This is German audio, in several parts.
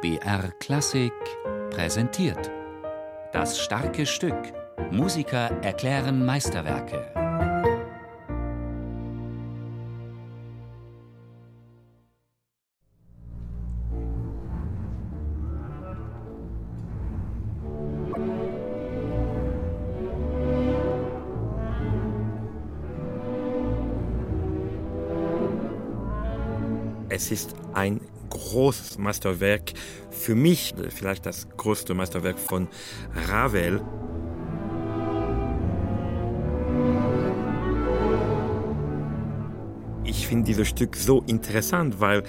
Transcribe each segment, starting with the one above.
BR Klassik präsentiert. Das starke Stück. Musiker erklären Meisterwerke. Es ist ein großes Meisterwerk, für mich vielleicht das größte Meisterwerk von Ravel. Ich finde dieses Stück so interessant, weil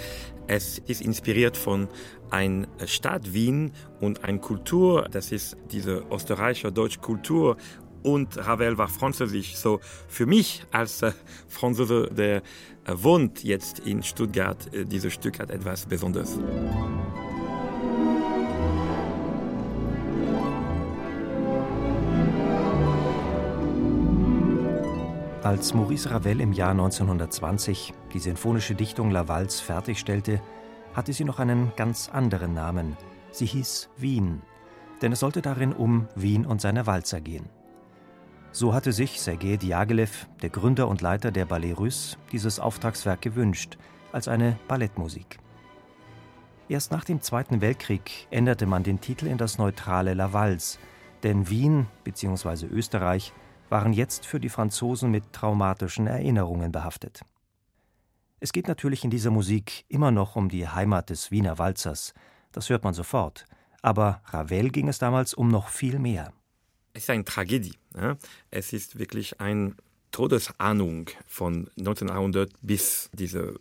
es ist inspiriert von einer Stadt Wien und einer Kultur, das ist diese österreichische deutsche Kultur und Ravel war französisch. So für mich als äh, Franzose, der äh, wohnt jetzt in Stuttgart, äh, dieses Stück hat etwas Besonderes. Als Maurice Ravel im Jahr 1920 die sinfonische Dichtung La Valse fertigstellte, hatte sie noch einen ganz anderen Namen. Sie hieß Wien, denn es sollte darin um Wien und seine Walzer gehen. So hatte sich Sergei Diaghilev, der Gründer und Leiter der Ballet Russe, dieses Auftragswerk gewünscht, als eine Ballettmusik. Erst nach dem Zweiten Weltkrieg änderte man den Titel in das neutrale La Valse, denn Wien bzw. Österreich waren jetzt für die Franzosen mit traumatischen Erinnerungen behaftet. Es geht natürlich in dieser Musik immer noch um die Heimat des Wiener Walzers, das hört man sofort, aber Ravel ging es damals um noch viel mehr. Es ist eine Tragödie. Ja? Es ist wirklich eine Todesahnung von 1900 bis dieser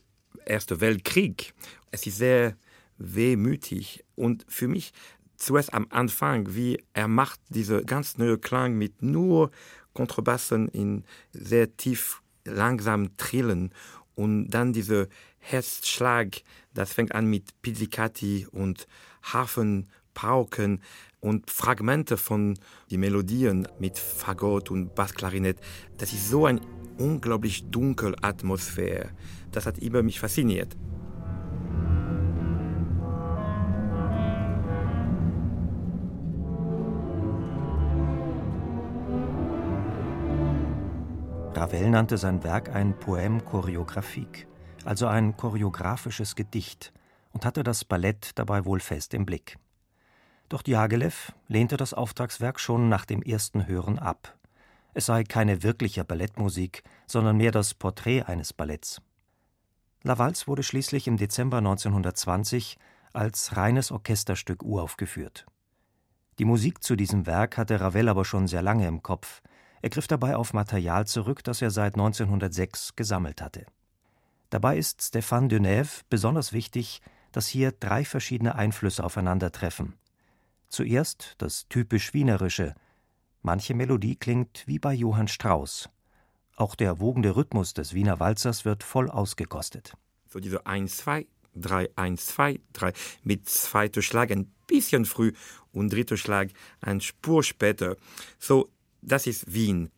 Erste Weltkrieg. Es ist sehr wehmütig und für mich zuerst am Anfang, wie er macht diese ganz neue Klang mit nur Kontrabassen in sehr tief langsam Trillen und dann dieser Herzschlag, das fängt an mit Pizzicati und Harfen, Pauken und Fragmente von die Melodien mit Fagott und Bassklarinett. Das ist so eine unglaublich dunkle Atmosphäre. Das hat immer mich fasziniert. Ravel nannte sein Werk ein Poème chorégraphique, also ein choreografisches Gedicht, und hatte das Ballett dabei wohl fest im Blick. Doch Diaghilev lehnte das Auftragswerk schon nach dem ersten Hören ab. Es sei keine wirkliche Ballettmusik, sondern mehr das Porträt eines Balletts. La Valse wurde schließlich im Dezember 1920 als reines Orchesterstück uraufgeführt. Die Musik zu diesem Werk hatte Ravel aber schon sehr lange im Kopf. Er griff dabei auf Material zurück, das er seit 1906 gesammelt hatte. Dabei ist Stéphane Deneuve besonders wichtig, dass hier drei verschiedene Einflüsse aufeinandertreffen. Zuerst das typisch Wienerische. Manche Melodie klingt wie bei Johann Strauss. Auch der wogende Rhythmus des Wiener Walzers wird voll ausgekostet. So diese 1, 2, 3, 1, 2, 3 mit zweiter Schlag ein bisschen früh und dritter Schlag ein Spur später. So, das ist Wien.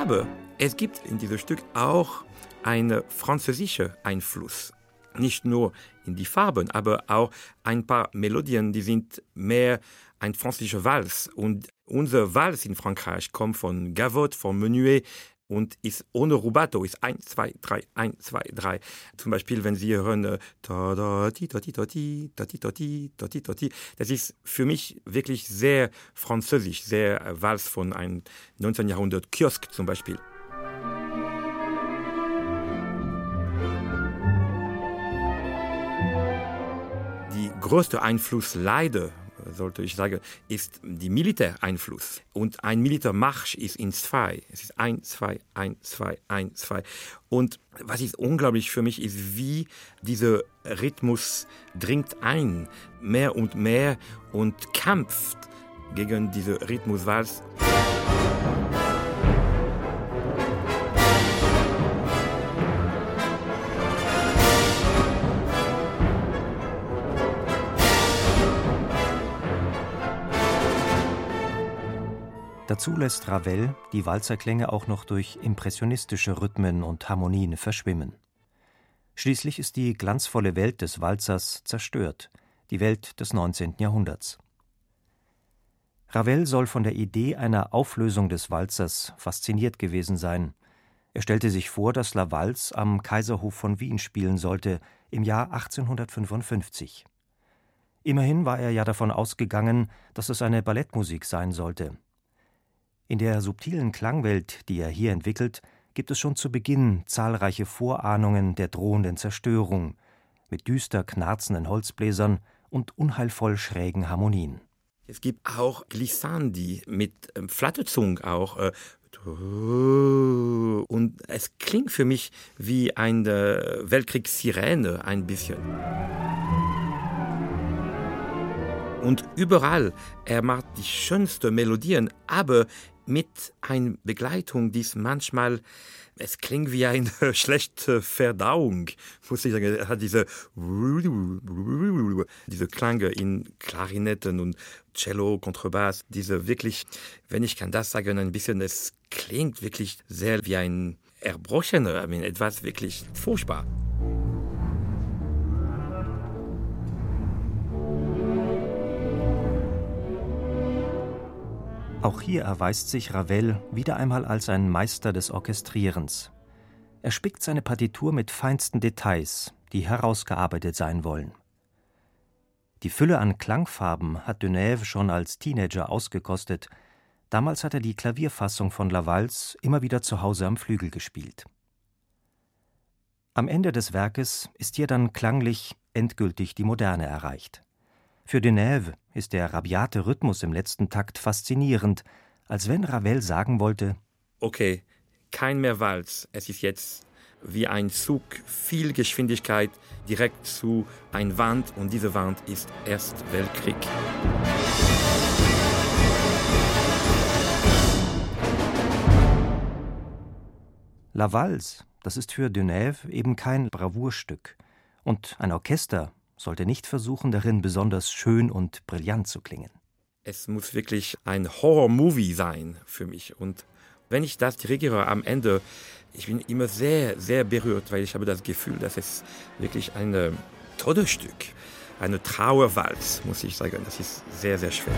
Aber es gibt in diesem Stück auch einen französischen Einfluss. Nicht nur in die Farben, aber auch ein paar Melodien, die sind mehr ein französischer Vals. Und unser Vals in Frankreich kommt von Gavotte, von Menuet und ist ohne Rubato, ist 1, 2, 3, 1, 2, 3. Zum Beispiel, wenn Sie hören, das ist für mich wirklich sehr französisch, sehr Vals von einem 19. Jahrhundert Kiosk zum Beispiel. Größte Einfluss leider, sollte ich sagen, ist die Militäreinfluss. Und ein Militärmarsch ist in zwei. Es ist ein, zwei, ein, zwei, ein, zwei. Und was ist unglaublich für mich ist, wie dieser Rhythmus dringt ein, mehr und mehr und kämpft gegen diese Rhythmuswals. Dazu lässt Ravel die Walzerklänge auch noch durch impressionistische Rhythmen und Harmonien verschwimmen. Schließlich ist die glanzvolle Welt des Walzers zerstört, die Welt des 19. Jahrhunderts. Ravel soll von der Idee einer Auflösung des Walzers fasziniert gewesen sein. Er stellte sich vor, dass La Valse am Kaiserhof von Wien spielen sollte, im Jahr 1855. Immerhin war er ja davon ausgegangen, dass es eine Ballettmusik sein sollte. In der subtilen Klangwelt, die er hier entwickelt, gibt es schon zu Beginn zahlreiche Vorahnungen der drohenden Zerstörung, mit düster knarzenden Holzbläsern und unheilvoll schrägen Harmonien. Es gibt auch Glissandi mit ähm, Flatterzung auch. Äh, und es klingt für mich wie eine Weltkriegssirene ein bisschen. Und überall, er macht die schönsten Melodien, aber mit einer Begleitung, die manchmal, es klingt wie eine schlechte Verdauung, muss ich sagen. Er hat diese, diese Klänge in Klarinetten und Cello, Kontrabass, diese wirklich, wenn ich kann das sagen, ein bisschen, es klingt wirklich sehr wie ein Erbrochener, I mean, etwas wirklich furchtbar. Auch hier erweist sich Ravel wieder einmal als ein Meister des Orchestrierens. Er spickt seine Partitur mit feinsten Details, die herausgearbeitet sein wollen. Die Fülle an Klangfarben hat Deneuve schon als Teenager ausgekostet. Damals hat er die Klavierfassung von Lavals immer wieder zu Hause am Flügel gespielt. Am Ende des Werkes ist hier dann klanglich endgültig die Moderne erreicht. Für Deneuve ist der rabiate Rhythmus im letzten Takt faszinierend, als wenn Ravel sagen wollte: Okay, kein mehr Walz, es ist jetzt wie ein Zug, viel Geschwindigkeit direkt zu ein Wand und diese Wand ist erst Weltkrieg. La Valse, das ist für Deneuve eben kein Bravourstück. Und ein Orchester sollte nicht versuchen, darin besonders schön und brillant zu klingen. Es muss wirklich ein Horror-Movie sein für mich. Und wenn ich das dirigiere am Ende, ich bin immer sehr, sehr berührt, weil ich habe das Gefühl, dass es wirklich ein Todesstück, eine Trauerwalz, muss ich sagen. Das ist sehr, sehr schwer.